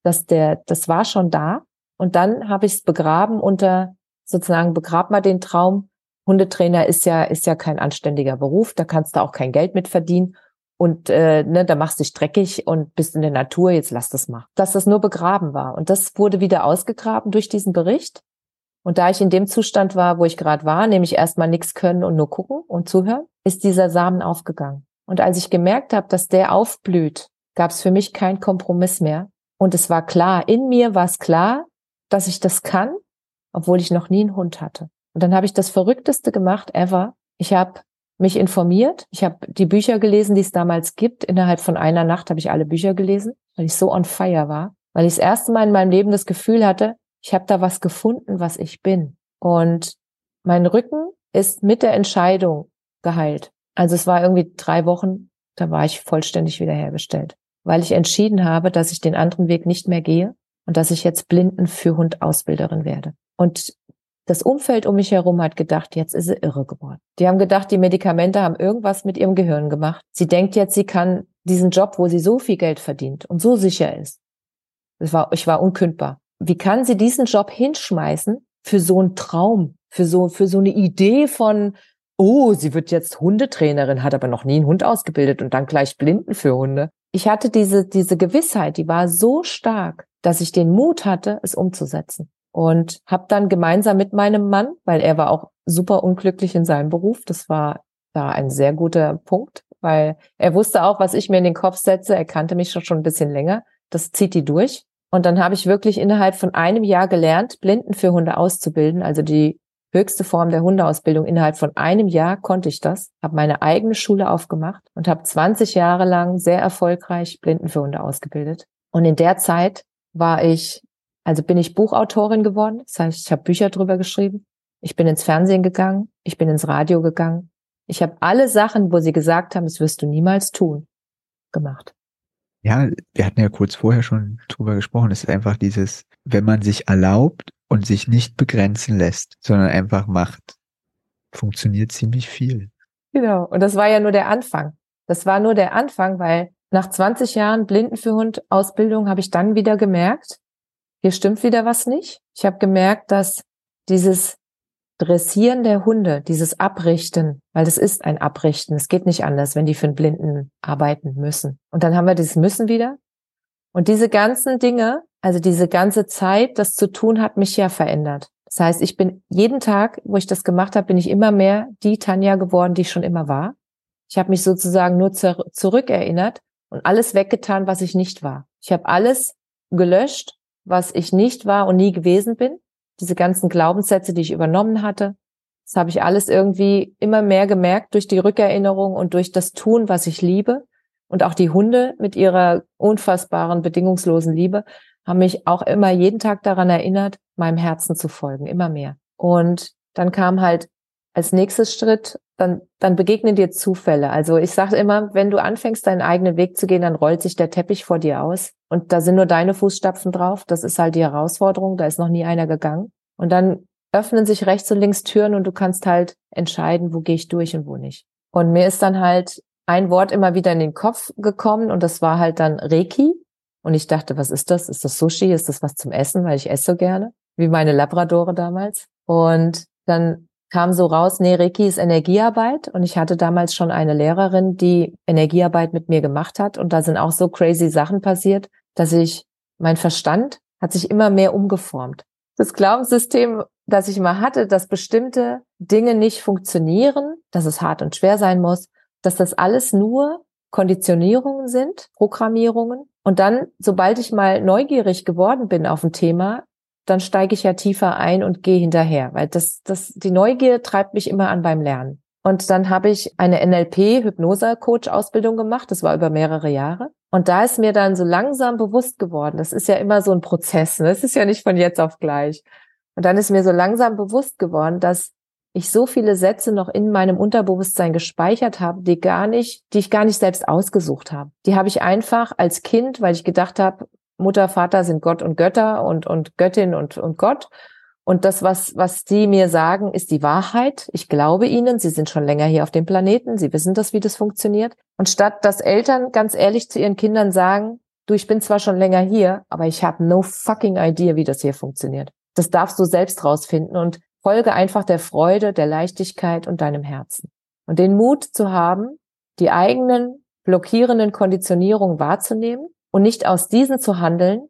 dass der, das war schon da. Und dann habe ich es begraben unter sozusagen begrab mal den Traum. Hundetrainer ist ja ist ja kein anständiger Beruf, da kannst du auch kein Geld mit verdienen und äh, ne, da machst du dich dreckig und bist in der Natur, jetzt lass das mal. Dass das nur begraben war. Und das wurde wieder ausgegraben durch diesen Bericht. Und da ich in dem Zustand war, wo ich gerade war, nämlich erstmal nichts können und nur gucken und zuhören, ist dieser Samen aufgegangen. Und als ich gemerkt habe, dass der aufblüht, gab es für mich keinen Kompromiss mehr. Und es war klar, in mir war es klar, dass ich das kann, obwohl ich noch nie einen Hund hatte. Und dann habe ich das Verrückteste gemacht ever. Ich habe mich informiert, ich habe die Bücher gelesen, die es damals gibt. Innerhalb von einer Nacht habe ich alle Bücher gelesen, weil ich so on fire war, weil ich das erste Mal in meinem Leben das Gefühl hatte, ich habe da was gefunden, was ich bin. Und mein Rücken ist mit der Entscheidung geheilt. Also es war irgendwie drei Wochen, da war ich vollständig wiederhergestellt, weil ich entschieden habe, dass ich den anderen Weg nicht mehr gehe und dass ich jetzt Blinden für Hund Ausbilderin werde. Und das Umfeld um mich herum hat gedacht, jetzt ist sie irre geworden. Die haben gedacht, die Medikamente haben irgendwas mit ihrem Gehirn gemacht. Sie denkt jetzt, sie kann diesen Job, wo sie so viel Geld verdient und so sicher ist. Das war, ich war unkündbar. Wie kann sie diesen Job hinschmeißen für so einen Traum, für so, für so eine Idee von, oh, sie wird jetzt Hundetrainerin, hat aber noch nie einen Hund ausgebildet und dann gleich Blinden für Hunde. Ich hatte diese, diese Gewissheit, die war so stark, dass ich den Mut hatte, es umzusetzen. Und habe dann gemeinsam mit meinem Mann, weil er war auch super unglücklich in seinem Beruf, das war da ein sehr guter Punkt, weil er wusste auch, was ich mir in den Kopf setze. Er kannte mich schon, schon ein bisschen länger. Das zieht die durch. Und dann habe ich wirklich innerhalb von einem Jahr gelernt, Blinden für Hunde auszubilden, also die höchste Form der Hundeausbildung. Innerhalb von einem Jahr konnte ich das, habe meine eigene Schule aufgemacht und habe 20 Jahre lang sehr erfolgreich Blinden für Hunde ausgebildet. Und in der Zeit war ich, also bin ich Buchautorin geworden. Das heißt, ich habe Bücher drüber geschrieben. Ich bin ins Fernsehen gegangen. Ich bin ins Radio gegangen. Ich habe alle Sachen, wo sie gesagt haben, das wirst du niemals tun, gemacht. Ja, wir hatten ja kurz vorher schon drüber gesprochen. Es ist einfach dieses, wenn man sich erlaubt und sich nicht begrenzen lässt, sondern einfach macht, funktioniert ziemlich viel. Genau. Und das war ja nur der Anfang. Das war nur der Anfang, weil nach 20 Jahren Blinden für Hund Ausbildung habe ich dann wieder gemerkt, hier stimmt wieder was nicht. Ich habe gemerkt, dass dieses Dressieren der Hunde, dieses Abrichten, weil das ist ein Abrichten, es geht nicht anders, wenn die für einen Blinden arbeiten müssen. Und dann haben wir dieses Müssen wieder. Und diese ganzen Dinge, also diese ganze Zeit, das zu tun, hat mich ja verändert. Das heißt, ich bin jeden Tag, wo ich das gemacht habe, bin ich immer mehr die Tanja geworden, die ich schon immer war. Ich habe mich sozusagen nur zur zurückerinnert und alles weggetan, was ich nicht war. Ich habe alles gelöscht, was ich nicht war und nie gewesen bin. Diese ganzen Glaubenssätze, die ich übernommen hatte, das habe ich alles irgendwie immer mehr gemerkt durch die Rückerinnerung und durch das Tun, was ich liebe. Und auch die Hunde mit ihrer unfassbaren, bedingungslosen Liebe haben mich auch immer jeden Tag daran erinnert, meinem Herzen zu folgen, immer mehr. Und dann kam halt als nächstes Schritt, dann, dann begegnen dir Zufälle. Also ich sage immer, wenn du anfängst, deinen eigenen Weg zu gehen, dann rollt sich der Teppich vor dir aus und da sind nur deine Fußstapfen drauf. Das ist halt die Herausforderung, da ist noch nie einer gegangen. Und dann öffnen sich rechts und links Türen und du kannst halt entscheiden, wo gehe ich durch und wo nicht. Und mir ist dann halt ein Wort immer wieder in den Kopf gekommen und das war halt dann Reiki. Und ich dachte, was ist das? Ist das Sushi? Ist das was zum Essen? Weil ich esse so gerne, wie meine Labradore damals. Und dann kam so raus, nee, Reiki ist Energiearbeit. Und ich hatte damals schon eine Lehrerin, die Energiearbeit mit mir gemacht hat. Und da sind auch so crazy Sachen passiert, dass ich, mein Verstand hat sich immer mehr umgeformt. Das Glaubenssystem, das ich mal hatte, dass bestimmte Dinge nicht funktionieren, dass es hart und schwer sein muss, dass das alles nur Konditionierungen sind, Programmierungen. Und dann, sobald ich mal neugierig geworden bin auf ein Thema, dann steige ich ja tiefer ein und gehe hinterher, weil das, das, die Neugier treibt mich immer an beim Lernen. Und dann habe ich eine NLP-Hypnose-Coach-Ausbildung gemacht. Das war über mehrere Jahre. Und da ist mir dann so langsam bewusst geworden, das ist ja immer so ein Prozess. Ne? Das ist ja nicht von jetzt auf gleich. Und dann ist mir so langsam bewusst geworden, dass ich so viele Sätze noch in meinem Unterbewusstsein gespeichert habe, die gar nicht, die ich gar nicht selbst ausgesucht habe. Die habe ich einfach als Kind, weil ich gedacht habe, Mutter, Vater sind Gott und Götter und, und Göttin und, und Gott. Und das, was, was die mir sagen, ist die Wahrheit. Ich glaube ihnen. Sie sind schon länger hier auf dem Planeten. Sie wissen das, wie das funktioniert. Und statt dass Eltern ganz ehrlich zu ihren Kindern sagen, du, ich bin zwar schon länger hier, aber ich habe no fucking idea, wie das hier funktioniert. Das darfst du selbst rausfinden. Und Folge einfach der Freude, der Leichtigkeit und deinem Herzen. Und den Mut zu haben, die eigenen blockierenden Konditionierungen wahrzunehmen und nicht aus diesen zu handeln,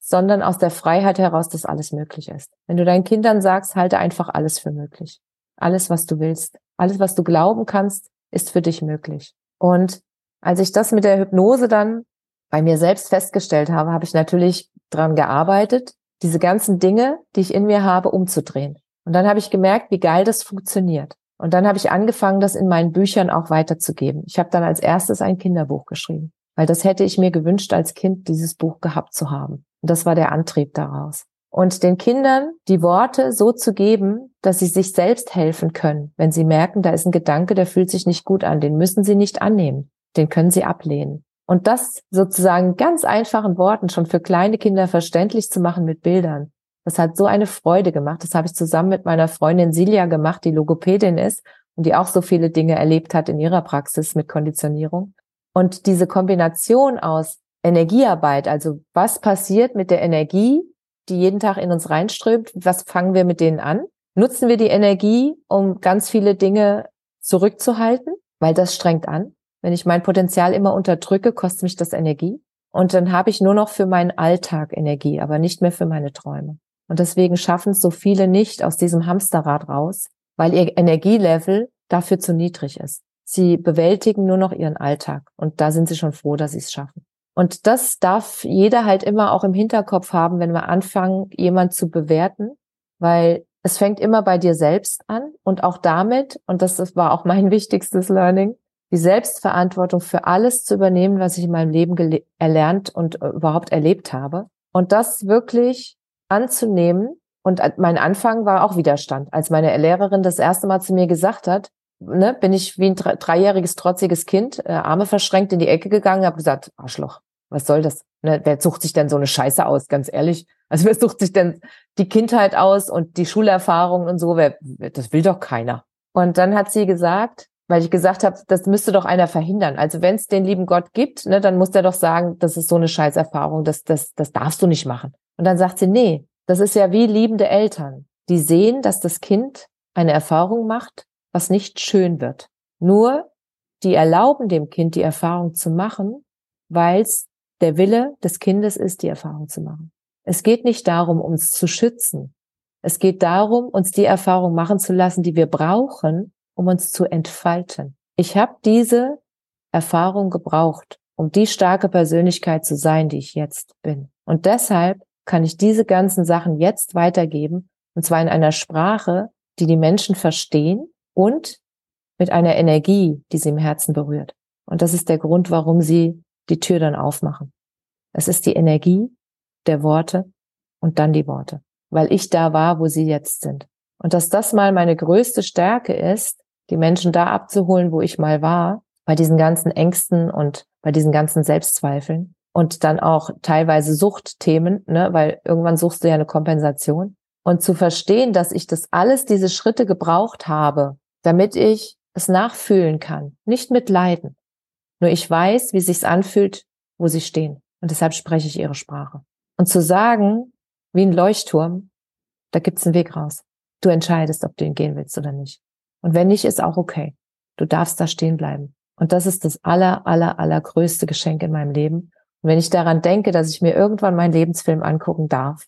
sondern aus der Freiheit heraus, dass alles möglich ist. Wenn du deinen Kindern sagst, halte einfach alles für möglich. Alles, was du willst. Alles, was du glauben kannst, ist für dich möglich. Und als ich das mit der Hypnose dann bei mir selbst festgestellt habe, habe ich natürlich dran gearbeitet, diese ganzen Dinge, die ich in mir habe, umzudrehen. Und dann habe ich gemerkt, wie geil das funktioniert. Und dann habe ich angefangen, das in meinen Büchern auch weiterzugeben. Ich habe dann als erstes ein Kinderbuch geschrieben, weil das hätte ich mir gewünscht, als Kind dieses Buch gehabt zu haben. Und das war der Antrieb daraus. Und den Kindern die Worte so zu geben, dass sie sich selbst helfen können. Wenn sie merken, da ist ein Gedanke, der fühlt sich nicht gut an, den müssen sie nicht annehmen, den können sie ablehnen. Und das sozusagen ganz einfachen Worten schon für kleine Kinder verständlich zu machen mit Bildern. Das hat so eine Freude gemacht. Das habe ich zusammen mit meiner Freundin Silja gemacht, die Logopädin ist und die auch so viele Dinge erlebt hat in ihrer Praxis mit Konditionierung. Und diese Kombination aus Energiearbeit, also was passiert mit der Energie, die jeden Tag in uns reinströmt, was fangen wir mit denen an? Nutzen wir die Energie, um ganz viele Dinge zurückzuhalten, weil das strengt an. Wenn ich mein Potenzial immer unterdrücke, kostet mich das Energie. Und dann habe ich nur noch für meinen Alltag Energie, aber nicht mehr für meine Träume. Und deswegen schaffen es so viele nicht aus diesem Hamsterrad raus, weil ihr Energielevel dafür zu niedrig ist. Sie bewältigen nur noch ihren Alltag und da sind sie schon froh, dass sie es schaffen. Und das darf jeder halt immer auch im Hinterkopf haben, wenn wir anfangen, jemand zu bewerten, weil es fängt immer bei dir selbst an und auch damit, und das war auch mein wichtigstes Learning, die Selbstverantwortung für alles zu übernehmen, was ich in meinem Leben erlernt und äh, überhaupt erlebt habe. Und das wirklich anzunehmen. Und mein Anfang war auch Widerstand. Als meine Lehrerin das erste Mal zu mir gesagt hat, ne, bin ich wie ein dreijähriges, trotziges Kind, äh, Arme verschränkt in die Ecke gegangen, habe gesagt, Arschloch, was soll das? Ne, wer sucht sich denn so eine Scheiße aus, ganz ehrlich? Also wer sucht sich denn die Kindheit aus und die Schulerfahrung und so? Wer, das will doch keiner. Und dann hat sie gesagt, weil ich gesagt habe, das müsste doch einer verhindern. Also wenn es den lieben Gott gibt, ne, dann muss der doch sagen, das ist so eine Scheißerfahrung, das, das, das darfst du nicht machen. Und dann sagt sie, nee, das ist ja wie liebende Eltern, die sehen, dass das Kind eine Erfahrung macht, was nicht schön wird. Nur die erlauben dem Kind die Erfahrung zu machen, weil es der Wille des Kindes ist, die Erfahrung zu machen. Es geht nicht darum, uns zu schützen. Es geht darum, uns die Erfahrung machen zu lassen, die wir brauchen, um uns zu entfalten. Ich habe diese Erfahrung gebraucht, um die starke Persönlichkeit zu sein, die ich jetzt bin. Und deshalb kann ich diese ganzen Sachen jetzt weitergeben, und zwar in einer Sprache, die die Menschen verstehen und mit einer Energie, die sie im Herzen berührt. Und das ist der Grund, warum sie die Tür dann aufmachen. Es ist die Energie der Worte und dann die Worte, weil ich da war, wo sie jetzt sind. Und dass das mal meine größte Stärke ist, die Menschen da abzuholen, wo ich mal war, bei diesen ganzen Ängsten und bei diesen ganzen Selbstzweifeln und dann auch teilweise Suchtthemen, ne, weil irgendwann suchst du ja eine Kompensation und zu verstehen, dass ich das alles diese Schritte gebraucht habe, damit ich es nachfühlen kann, nicht mit Leiden. Nur ich weiß, wie sich's anfühlt, wo sie stehen und deshalb spreche ich ihre Sprache. Und zu sagen, wie ein Leuchtturm, da gibt's einen Weg raus. Du entscheidest, ob du ihn gehen willst oder nicht. Und wenn nicht, ist auch okay. Du darfst da stehen bleiben. Und das ist das aller, aller, allergrößte Geschenk in meinem Leben. Und wenn ich daran denke, dass ich mir irgendwann meinen Lebensfilm angucken darf,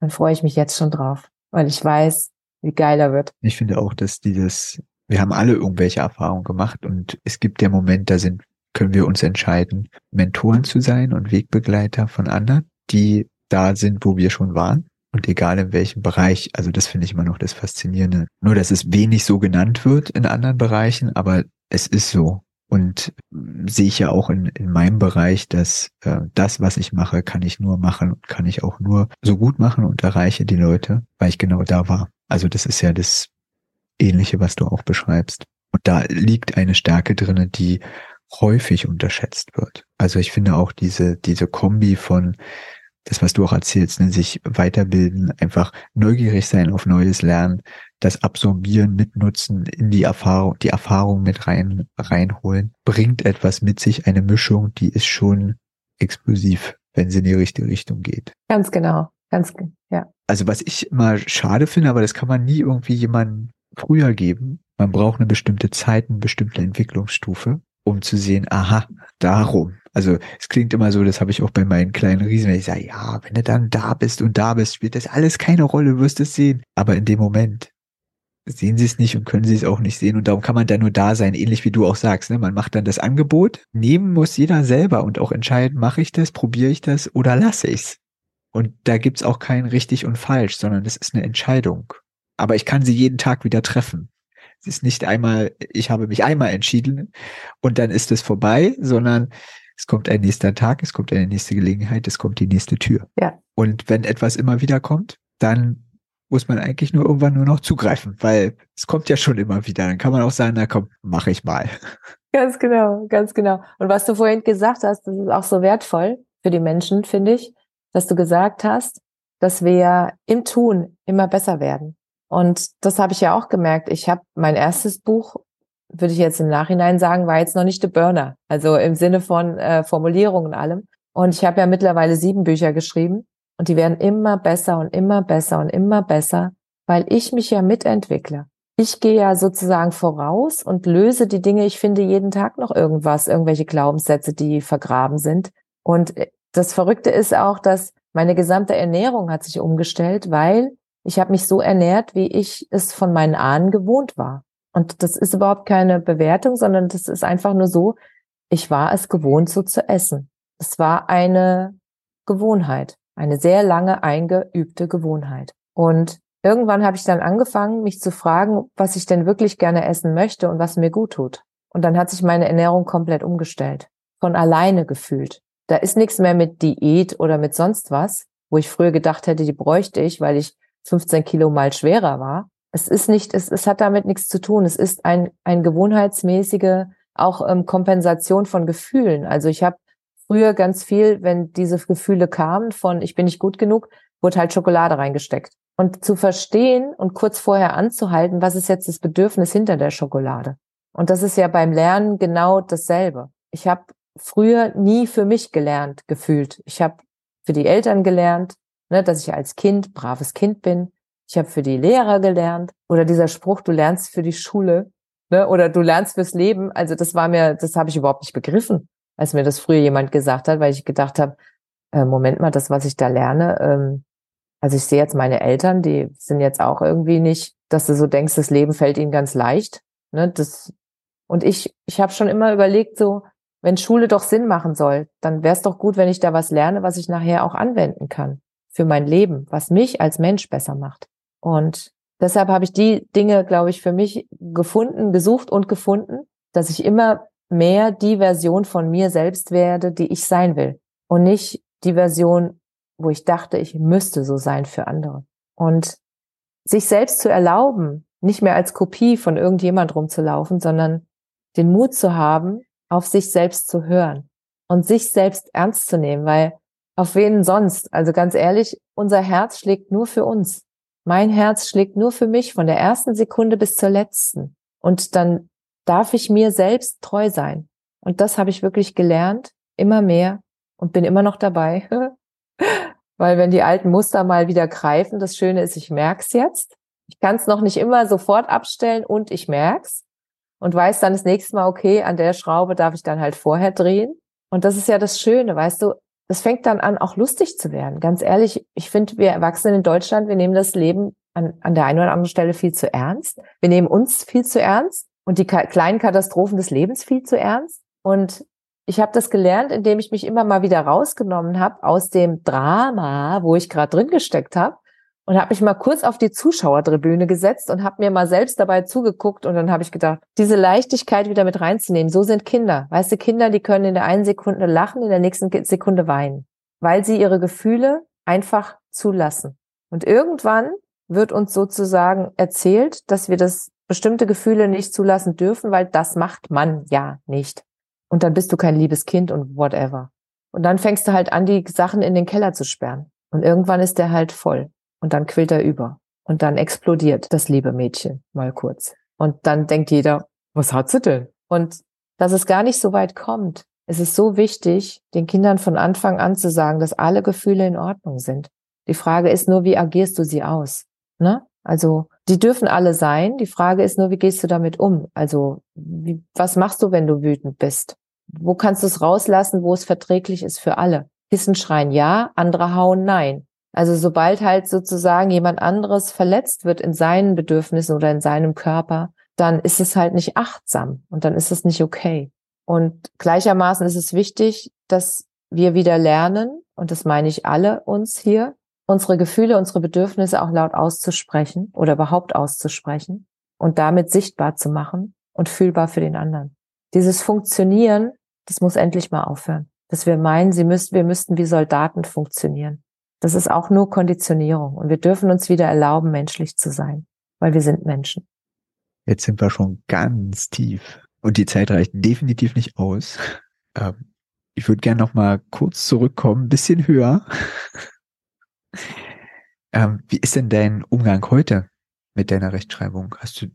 dann freue ich mich jetzt schon drauf, weil ich weiß, wie geil er wird. Ich finde auch, dass dieses, wir haben alle irgendwelche Erfahrungen gemacht und es gibt der Moment, da sind, können wir uns entscheiden, Mentoren zu sein und Wegbegleiter von anderen, die da sind, wo wir schon waren. Und egal in welchem Bereich, also das finde ich immer noch das Faszinierende. Nur, dass es wenig so genannt wird in anderen Bereichen, aber es ist so. Und sehe ich ja auch in, in meinem Bereich, dass äh, das, was ich mache, kann ich nur machen und kann ich auch nur so gut machen und erreiche die Leute, weil ich genau da war. Also das ist ja das Ähnliche, was du auch beschreibst. Und da liegt eine Stärke drinne, die häufig unterschätzt wird. Also ich finde auch diese, diese Kombi von das, was du auch erzählst, ne, sich weiterbilden, einfach neugierig sein auf neues Lernen, das absorbieren, mitnutzen, in die Erfahrung, die Erfahrung mit rein, reinholen, bringt etwas mit sich, eine Mischung, die ist schon explosiv, wenn sie in die richtige Richtung geht. Ganz genau, ganz, ja. Also was ich immer schade finde, aber das kann man nie irgendwie jemandem früher geben. Man braucht eine bestimmte Zeit, eine bestimmte Entwicklungsstufe, um zu sehen, aha, darum also es klingt immer so, das habe ich auch bei meinen kleinen Riesen, wenn ich sage, ja, wenn du dann da bist und da bist, spielt das alles keine Rolle, du wirst es sehen. Aber in dem Moment sehen sie es nicht und können sie es auch nicht sehen. Und darum kann man da nur da sein, ähnlich wie du auch sagst. Ne? Man macht dann das Angebot. Nehmen muss jeder selber und auch entscheiden, mache ich das, probiere ich das oder lasse ich's. Und da gibt's auch kein richtig und falsch, sondern das ist eine Entscheidung. Aber ich kann sie jeden Tag wieder treffen. Es ist nicht einmal, ich habe mich einmal entschieden und dann ist es vorbei, sondern es kommt ein nächster Tag, es kommt eine nächste Gelegenheit, es kommt die nächste Tür. Ja. Und wenn etwas immer wieder kommt, dann muss man eigentlich nur irgendwann nur noch zugreifen, weil es kommt ja schon immer wieder. Dann kann man auch sagen, na komm, mache ich mal. Ganz genau, ganz genau. Und was du vorhin gesagt hast, das ist auch so wertvoll für die Menschen, finde ich, dass du gesagt hast, dass wir im Tun immer besser werden. Und das habe ich ja auch gemerkt. Ich habe mein erstes Buch, würde ich jetzt im Nachhinein sagen, war jetzt noch nicht der Burner. Also im Sinne von äh, Formulierungen und allem. Und ich habe ja mittlerweile sieben Bücher geschrieben. Und die werden immer besser und immer besser und immer besser, weil ich mich ja mitentwickle. Ich gehe ja sozusagen voraus und löse die Dinge. Ich finde jeden Tag noch irgendwas, irgendwelche Glaubenssätze, die vergraben sind. Und äh, das Verrückte ist auch, dass meine gesamte Ernährung hat sich umgestellt, weil ich habe mich so ernährt, wie ich es von meinen Ahnen gewohnt war. Und das ist überhaupt keine Bewertung, sondern das ist einfach nur so, ich war es gewohnt, so zu essen. Es war eine Gewohnheit. Eine sehr lange eingeübte Gewohnheit. Und irgendwann habe ich dann angefangen, mich zu fragen, was ich denn wirklich gerne essen möchte und was mir gut tut. Und dann hat sich meine Ernährung komplett umgestellt. Von alleine gefühlt. Da ist nichts mehr mit Diät oder mit sonst was, wo ich früher gedacht hätte, die bräuchte ich, weil ich 15 Kilo mal schwerer war. Es ist nicht, es, es hat damit nichts zu tun. Es ist ein, ein gewohnheitsmäßige auch ähm, Kompensation von Gefühlen. Also ich habe früher ganz viel, wenn diese Gefühle kamen von ich bin nicht gut genug, wurde halt Schokolade reingesteckt. Und zu verstehen und kurz vorher anzuhalten, was ist jetzt das Bedürfnis hinter der Schokolade? Und das ist ja beim Lernen genau dasselbe. Ich habe früher nie für mich gelernt, gefühlt. Ich habe für die Eltern gelernt, ne, dass ich als Kind braves Kind bin. Ich habe für die Lehrer gelernt. Oder dieser Spruch, du lernst für die Schule ne, oder du lernst fürs Leben. Also das war mir, das habe ich überhaupt nicht begriffen als mir das früher jemand gesagt hat, weil ich gedacht habe, äh, Moment mal, das, was ich da lerne, ähm, also ich sehe jetzt meine Eltern, die sind jetzt auch irgendwie nicht, dass du so denkst, das Leben fällt ihnen ganz leicht. Ne? Das, und ich, ich habe schon immer überlegt, so, wenn Schule doch Sinn machen soll, dann wäre es doch gut, wenn ich da was lerne, was ich nachher auch anwenden kann für mein Leben, was mich als Mensch besser macht. Und deshalb habe ich die Dinge, glaube ich, für mich gefunden, gesucht und gefunden, dass ich immer mehr die Version von mir selbst werde, die ich sein will. Und nicht die Version, wo ich dachte, ich müsste so sein für andere. Und sich selbst zu erlauben, nicht mehr als Kopie von irgendjemand rumzulaufen, sondern den Mut zu haben, auf sich selbst zu hören und sich selbst ernst zu nehmen, weil auf wen sonst? Also ganz ehrlich, unser Herz schlägt nur für uns. Mein Herz schlägt nur für mich von der ersten Sekunde bis zur letzten. Und dann darf ich mir selbst treu sein. Und das habe ich wirklich gelernt, immer mehr und bin immer noch dabei. Weil wenn die alten Muster mal wieder greifen, das Schöne ist, ich merk's jetzt. Ich kann es noch nicht immer sofort abstellen und ich merk's und weiß dann das nächste Mal, okay, an der Schraube darf ich dann halt vorher drehen. Und das ist ja das Schöne, weißt du, das fängt dann an, auch lustig zu werden. Ganz ehrlich, ich finde, wir Erwachsenen in Deutschland, wir nehmen das Leben an, an der einen oder anderen Stelle viel zu ernst. Wir nehmen uns viel zu ernst und die kleinen Katastrophen des Lebens viel zu ernst. Und ich habe das gelernt, indem ich mich immer mal wieder rausgenommen habe aus dem Drama, wo ich gerade drin gesteckt habe und habe mich mal kurz auf die Zuschauertribüne gesetzt und habe mir mal selbst dabei zugeguckt und dann habe ich gedacht, diese Leichtigkeit wieder mit reinzunehmen, so sind Kinder. Weißt du, Kinder, die können in der einen Sekunde lachen, in der nächsten Sekunde weinen, weil sie ihre Gefühle einfach zulassen. Und irgendwann wird uns sozusagen erzählt, dass wir das bestimmte Gefühle nicht zulassen dürfen, weil das macht man ja nicht. Und dann bist du kein liebes Kind und whatever. Und dann fängst du halt an, die Sachen in den Keller zu sperren. Und irgendwann ist der halt voll. Und dann quillt er über. Und dann explodiert das liebe Mädchen mal kurz. Und dann denkt jeder, was hat sie denn? Und dass es gar nicht so weit kommt. Es ist so wichtig, den Kindern von Anfang an zu sagen, dass alle Gefühle in Ordnung sind. Die Frage ist nur, wie agierst du sie aus? Ne? Also die dürfen alle sein. Die Frage ist nur, wie gehst du damit um? Also wie, was machst du, wenn du wütend bist? Wo kannst du es rauslassen, wo es verträglich ist für alle? Kissen schreien ja, andere hauen nein. Also sobald halt sozusagen jemand anderes verletzt wird in seinen Bedürfnissen oder in seinem Körper, dann ist es halt nicht achtsam und dann ist es nicht okay. Und gleichermaßen ist es wichtig, dass wir wieder lernen, und das meine ich alle uns hier, unsere Gefühle, unsere Bedürfnisse auch laut auszusprechen oder überhaupt auszusprechen und damit sichtbar zu machen und fühlbar für den anderen. Dieses Funktionieren, das muss endlich mal aufhören. Dass wir meinen, sie müssten, wir müssten wie Soldaten funktionieren. Das ist auch nur Konditionierung. Und wir dürfen uns wieder erlauben, menschlich zu sein, weil wir sind Menschen. Jetzt sind wir schon ganz tief. Und die Zeit reicht definitiv nicht aus. Ähm, ich würde gerne noch mal kurz zurückkommen, bisschen höher. Ähm, wie ist denn dein Umgang heute mit deiner Rechtschreibung? Hast du,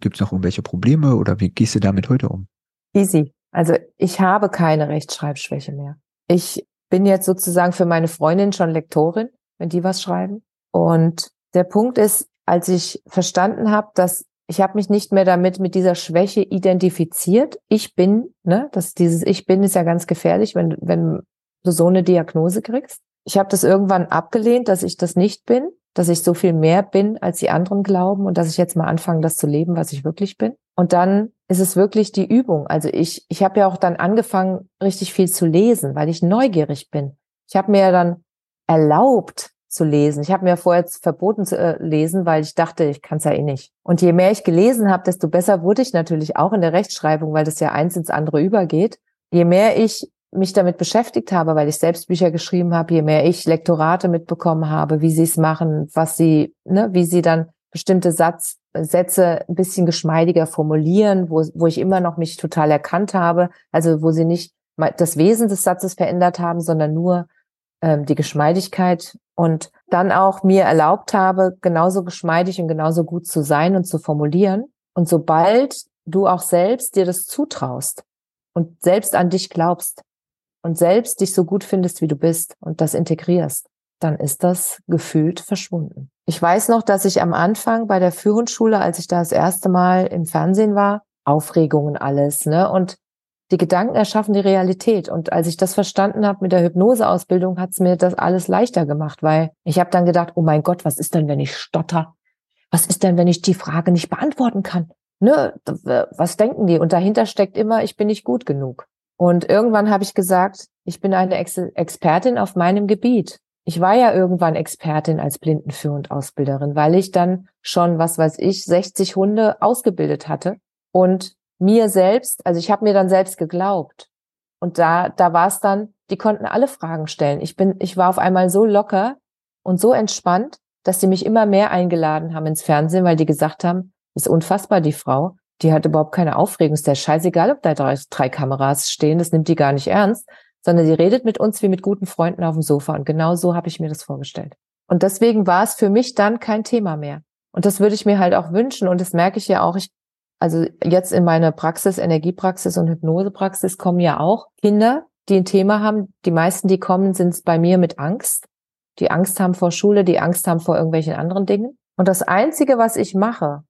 gibt es noch irgendwelche Probleme oder wie gehst du damit heute um? Easy. Also ich habe keine Rechtschreibschwäche mehr. Ich bin jetzt sozusagen für meine Freundin schon Lektorin, wenn die was schreiben. Und der Punkt ist, als ich verstanden habe, dass ich habe mich nicht mehr damit mit dieser Schwäche identifiziert. Ich bin, ne, das dieses Ich bin ist ja ganz gefährlich, wenn wenn du so eine Diagnose kriegst. Ich habe das irgendwann abgelehnt, dass ich das nicht bin, dass ich so viel mehr bin, als die anderen glauben und dass ich jetzt mal anfange, das zu leben, was ich wirklich bin. Und dann ist es wirklich die Übung. Also ich ich habe ja auch dann angefangen, richtig viel zu lesen, weil ich neugierig bin. Ich habe mir ja dann erlaubt, zu lesen. Ich habe mir vorher verboten zu äh, lesen, weil ich dachte, ich kann es ja eh nicht. Und je mehr ich gelesen habe, desto besser wurde ich natürlich auch in der Rechtschreibung, weil das ja eins ins andere übergeht. Je mehr ich mich damit beschäftigt habe, weil ich selbst Bücher geschrieben habe, je mehr ich Lektorate mitbekommen habe, wie sie es machen, was sie, ne, wie sie dann bestimmte Satz, Sätze ein bisschen geschmeidiger formulieren, wo, wo ich immer noch mich total erkannt habe, also wo sie nicht das Wesen des Satzes verändert haben, sondern nur ähm, die Geschmeidigkeit und dann auch mir erlaubt habe, genauso geschmeidig und genauso gut zu sein und zu formulieren. Und sobald du auch selbst dir das zutraust und selbst an dich glaubst und selbst dich so gut findest, wie du bist und das integrierst, dann ist das gefühlt verschwunden. Ich weiß noch, dass ich am Anfang bei der Führungsschule, als ich da das erste Mal im Fernsehen war, Aufregungen alles, ne? Und die Gedanken erschaffen die Realität. Und als ich das verstanden habe mit der Hypnoseausbildung, hat es mir das alles leichter gemacht, weil ich habe dann gedacht, oh mein Gott, was ist denn, wenn ich stotter? Was ist denn, wenn ich die Frage nicht beantworten kann? Ne, was denken die? Und dahinter steckt immer, ich bin nicht gut genug. Und irgendwann habe ich gesagt, ich bin eine Ex Expertin auf meinem Gebiet. Ich war ja irgendwann Expertin als Blindenführ- und Ausbilderin, weil ich dann schon, was weiß ich, 60 Hunde ausgebildet hatte und mir selbst, also ich habe mir dann selbst geglaubt. Und da, da war es dann, die konnten alle Fragen stellen. Ich bin, ich war auf einmal so locker und so entspannt, dass sie mich immer mehr eingeladen haben ins Fernsehen, weil die gesagt haben, ist unfassbar, die Frau. Die hat überhaupt keine Aufregung. Ist der scheißegal, ob da drei, drei Kameras stehen. Das nimmt die gar nicht ernst, sondern sie redet mit uns wie mit guten Freunden auf dem Sofa. Und genau so habe ich mir das vorgestellt. Und deswegen war es für mich dann kein Thema mehr. Und das würde ich mir halt auch wünschen. Und das merke ich ja auch. Ich also jetzt in meiner Praxis, Energiepraxis und Hypnosepraxis kommen ja auch Kinder, die ein Thema haben. Die meisten, die kommen, sind bei mir mit Angst. Die Angst haben vor Schule, die Angst haben vor irgendwelchen anderen Dingen. Und das Einzige, was ich mache,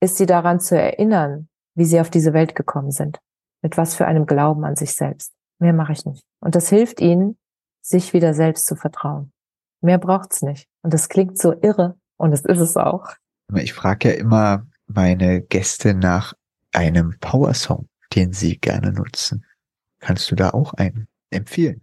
ist sie daran zu erinnern, wie sie auf diese Welt gekommen sind. Mit was für einem Glauben an sich selbst. Mehr mache ich nicht. Und das hilft ihnen, sich wieder selbst zu vertrauen. Mehr braucht's nicht. Und das klingt so irre. Und es ist es auch. Ich frage ja immer, meine Gäste nach einem Power-Song, den sie gerne nutzen. Kannst du da auch einen empfehlen?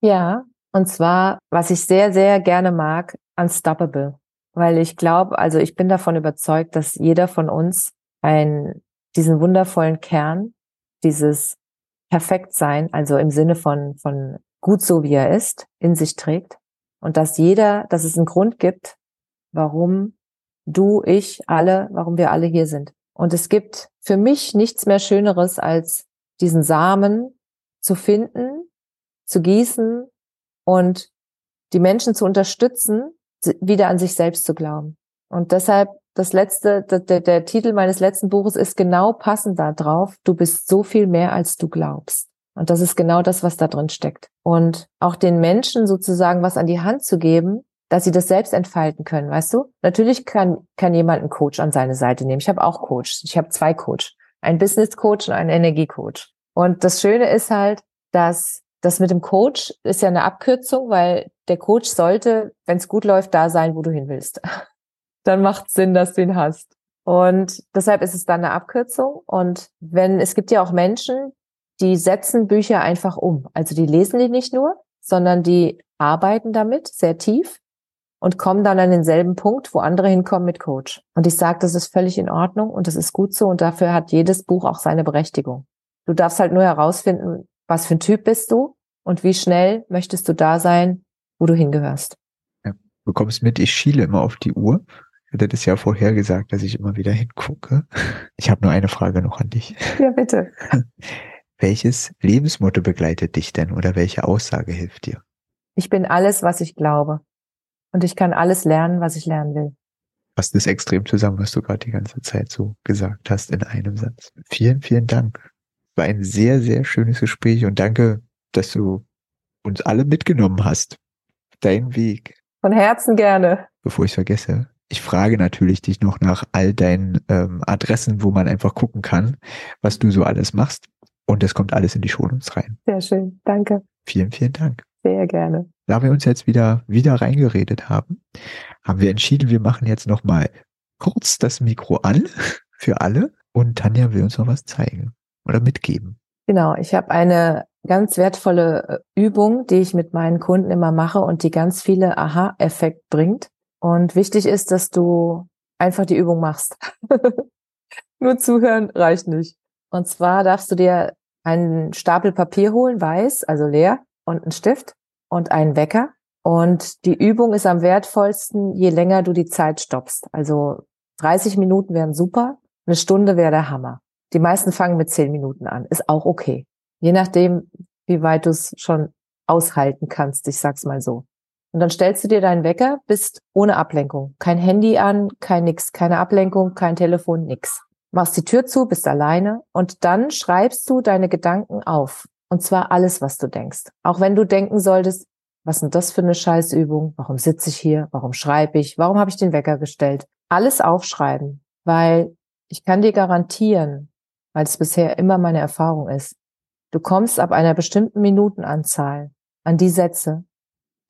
Ja, und zwar, was ich sehr, sehr gerne mag, Unstoppable. Weil ich glaube, also ich bin davon überzeugt, dass jeder von uns ein, diesen wundervollen Kern, dieses Perfektsein, also im Sinne von, von gut so wie er ist, in sich trägt. Und dass jeder, dass es einen Grund gibt, warum du, ich, alle, warum wir alle hier sind. Und es gibt für mich nichts mehr Schöneres, als diesen Samen zu finden, zu gießen und die Menschen zu unterstützen, wieder an sich selbst zu glauben. Und deshalb das letzte, der, der Titel meines letzten Buches ist genau passend da drauf. Du bist so viel mehr, als du glaubst. Und das ist genau das, was da drin steckt. Und auch den Menschen sozusagen was an die Hand zu geben, dass sie das selbst entfalten können, weißt du? Natürlich kann, kann jemand einen Coach an seine Seite nehmen. Ich habe auch Coach. Ich habe zwei Coach. Ein Business Coach und einen Energie Coach. Und das Schöne ist halt, dass das mit dem Coach ist ja eine Abkürzung, weil der Coach sollte, wenn es gut läuft, da sein, wo du hin willst. Dann macht Sinn, dass du ihn hast. Und deshalb ist es dann eine Abkürzung. Und wenn, es gibt ja auch Menschen, die setzen Bücher einfach um. Also die lesen die nicht nur, sondern die arbeiten damit sehr tief und kommen dann an denselben Punkt, wo andere hinkommen mit Coach. Und ich sage, das ist völlig in Ordnung und das ist gut so und dafür hat jedes Buch auch seine Berechtigung. Du darfst halt nur herausfinden, was für ein Typ bist du und wie schnell möchtest du da sein, wo du hingehörst. Ja, du bekommst mit, ich schiele immer auf die Uhr. Ich hatte das ja vorher gesagt, dass ich immer wieder hingucke. Ich habe nur eine Frage noch an dich. Ja, bitte. Welches Lebensmotto begleitet dich denn oder welche Aussage hilft dir? Ich bin alles, was ich glaube. Und ich kann alles lernen, was ich lernen will. Fasst das extrem zusammen, was du gerade die ganze Zeit so gesagt hast in einem Satz. Vielen, vielen Dank. War ein sehr, sehr schönes Gespräch und danke, dass du uns alle mitgenommen hast. Dein Weg. Von Herzen gerne. Bevor ich vergesse, ich frage natürlich dich noch nach all deinen ähm, Adressen, wo man einfach gucken kann, was du so alles machst. Und das kommt alles in die Shownotes rein. Sehr schön. Danke. Vielen, vielen Dank. Sehr gerne. Da wir uns jetzt wieder, wieder reingeredet haben, haben wir entschieden, wir machen jetzt nochmal kurz das Mikro an für alle und Tanja will uns noch was zeigen oder mitgeben. Genau, ich habe eine ganz wertvolle äh, Übung, die ich mit meinen Kunden immer mache und die ganz viele Aha-Effekt bringt. Und wichtig ist, dass du einfach die Übung machst. Nur zuhören reicht nicht. Und zwar darfst du dir einen Stapel Papier holen, weiß, also leer, und einen Stift und einen Wecker. Und die Übung ist am wertvollsten, je länger du die Zeit stoppst. Also 30 Minuten wären super, eine Stunde wäre der Hammer. Die meisten fangen mit 10 Minuten an, ist auch okay. Je nachdem, wie weit du es schon aushalten kannst, ich sag's mal so. Und dann stellst du dir deinen Wecker, bist ohne Ablenkung. Kein Handy an, kein nix, keine Ablenkung, kein Telefon, nix machst die Tür zu, bist alleine und dann schreibst du deine Gedanken auf. Und zwar alles, was du denkst. Auch wenn du denken solltest, was sind das für eine Scheißübung? Warum sitze ich hier? Warum schreibe ich? Warum habe ich den Wecker gestellt? Alles aufschreiben, weil ich kann dir garantieren, weil es bisher immer meine Erfahrung ist, du kommst ab einer bestimmten Minutenanzahl an die Sätze,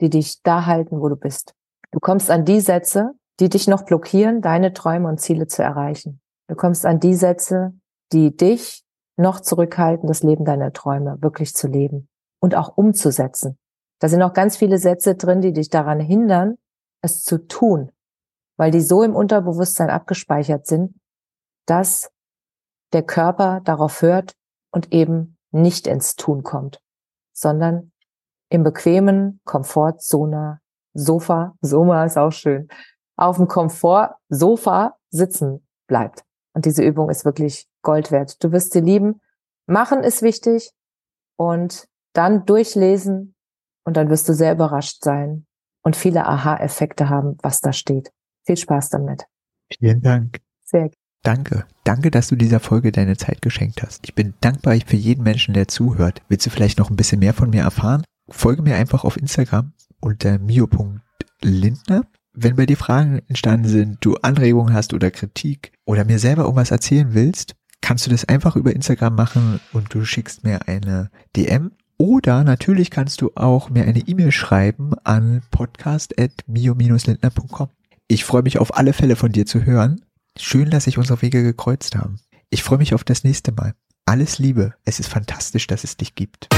die dich da halten, wo du bist. Du kommst an die Sätze, die dich noch blockieren, deine Träume und Ziele zu erreichen. Du kommst an die Sätze, die dich noch zurückhalten, das Leben deiner Träume wirklich zu leben und auch umzusetzen. Da sind auch ganz viele Sätze drin, die dich daran hindern, es zu tun, weil die so im Unterbewusstsein abgespeichert sind, dass der Körper darauf hört und eben nicht ins Tun kommt, sondern im bequemen Komfortzone Sofa, Soma ist auch schön, auf dem Komfortsofa sitzen bleibt. Und diese Übung ist wirklich Gold wert. Du wirst sie lieben. Machen ist wichtig und dann durchlesen und dann wirst du sehr überrascht sein und viele Aha-Effekte haben, was da steht. Viel Spaß damit. Vielen Dank. Sehr Danke. Danke, dass du dieser Folge deine Zeit geschenkt hast. Ich bin dankbar für jeden Menschen, der zuhört. Willst du vielleicht noch ein bisschen mehr von mir erfahren? Folge mir einfach auf Instagram unter mio.lindner wenn bei dir Fragen entstanden sind, du Anregungen hast oder Kritik oder mir selber irgendwas erzählen willst, kannst du das einfach über Instagram machen und du schickst mir eine DM. Oder natürlich kannst du auch mir eine E-Mail schreiben an podcast.mio-lindner.com. Ich freue mich auf alle Fälle von dir zu hören. Schön, dass sich unsere Wege gekreuzt haben. Ich freue mich auf das nächste Mal. Alles Liebe. Es ist fantastisch, dass es dich gibt.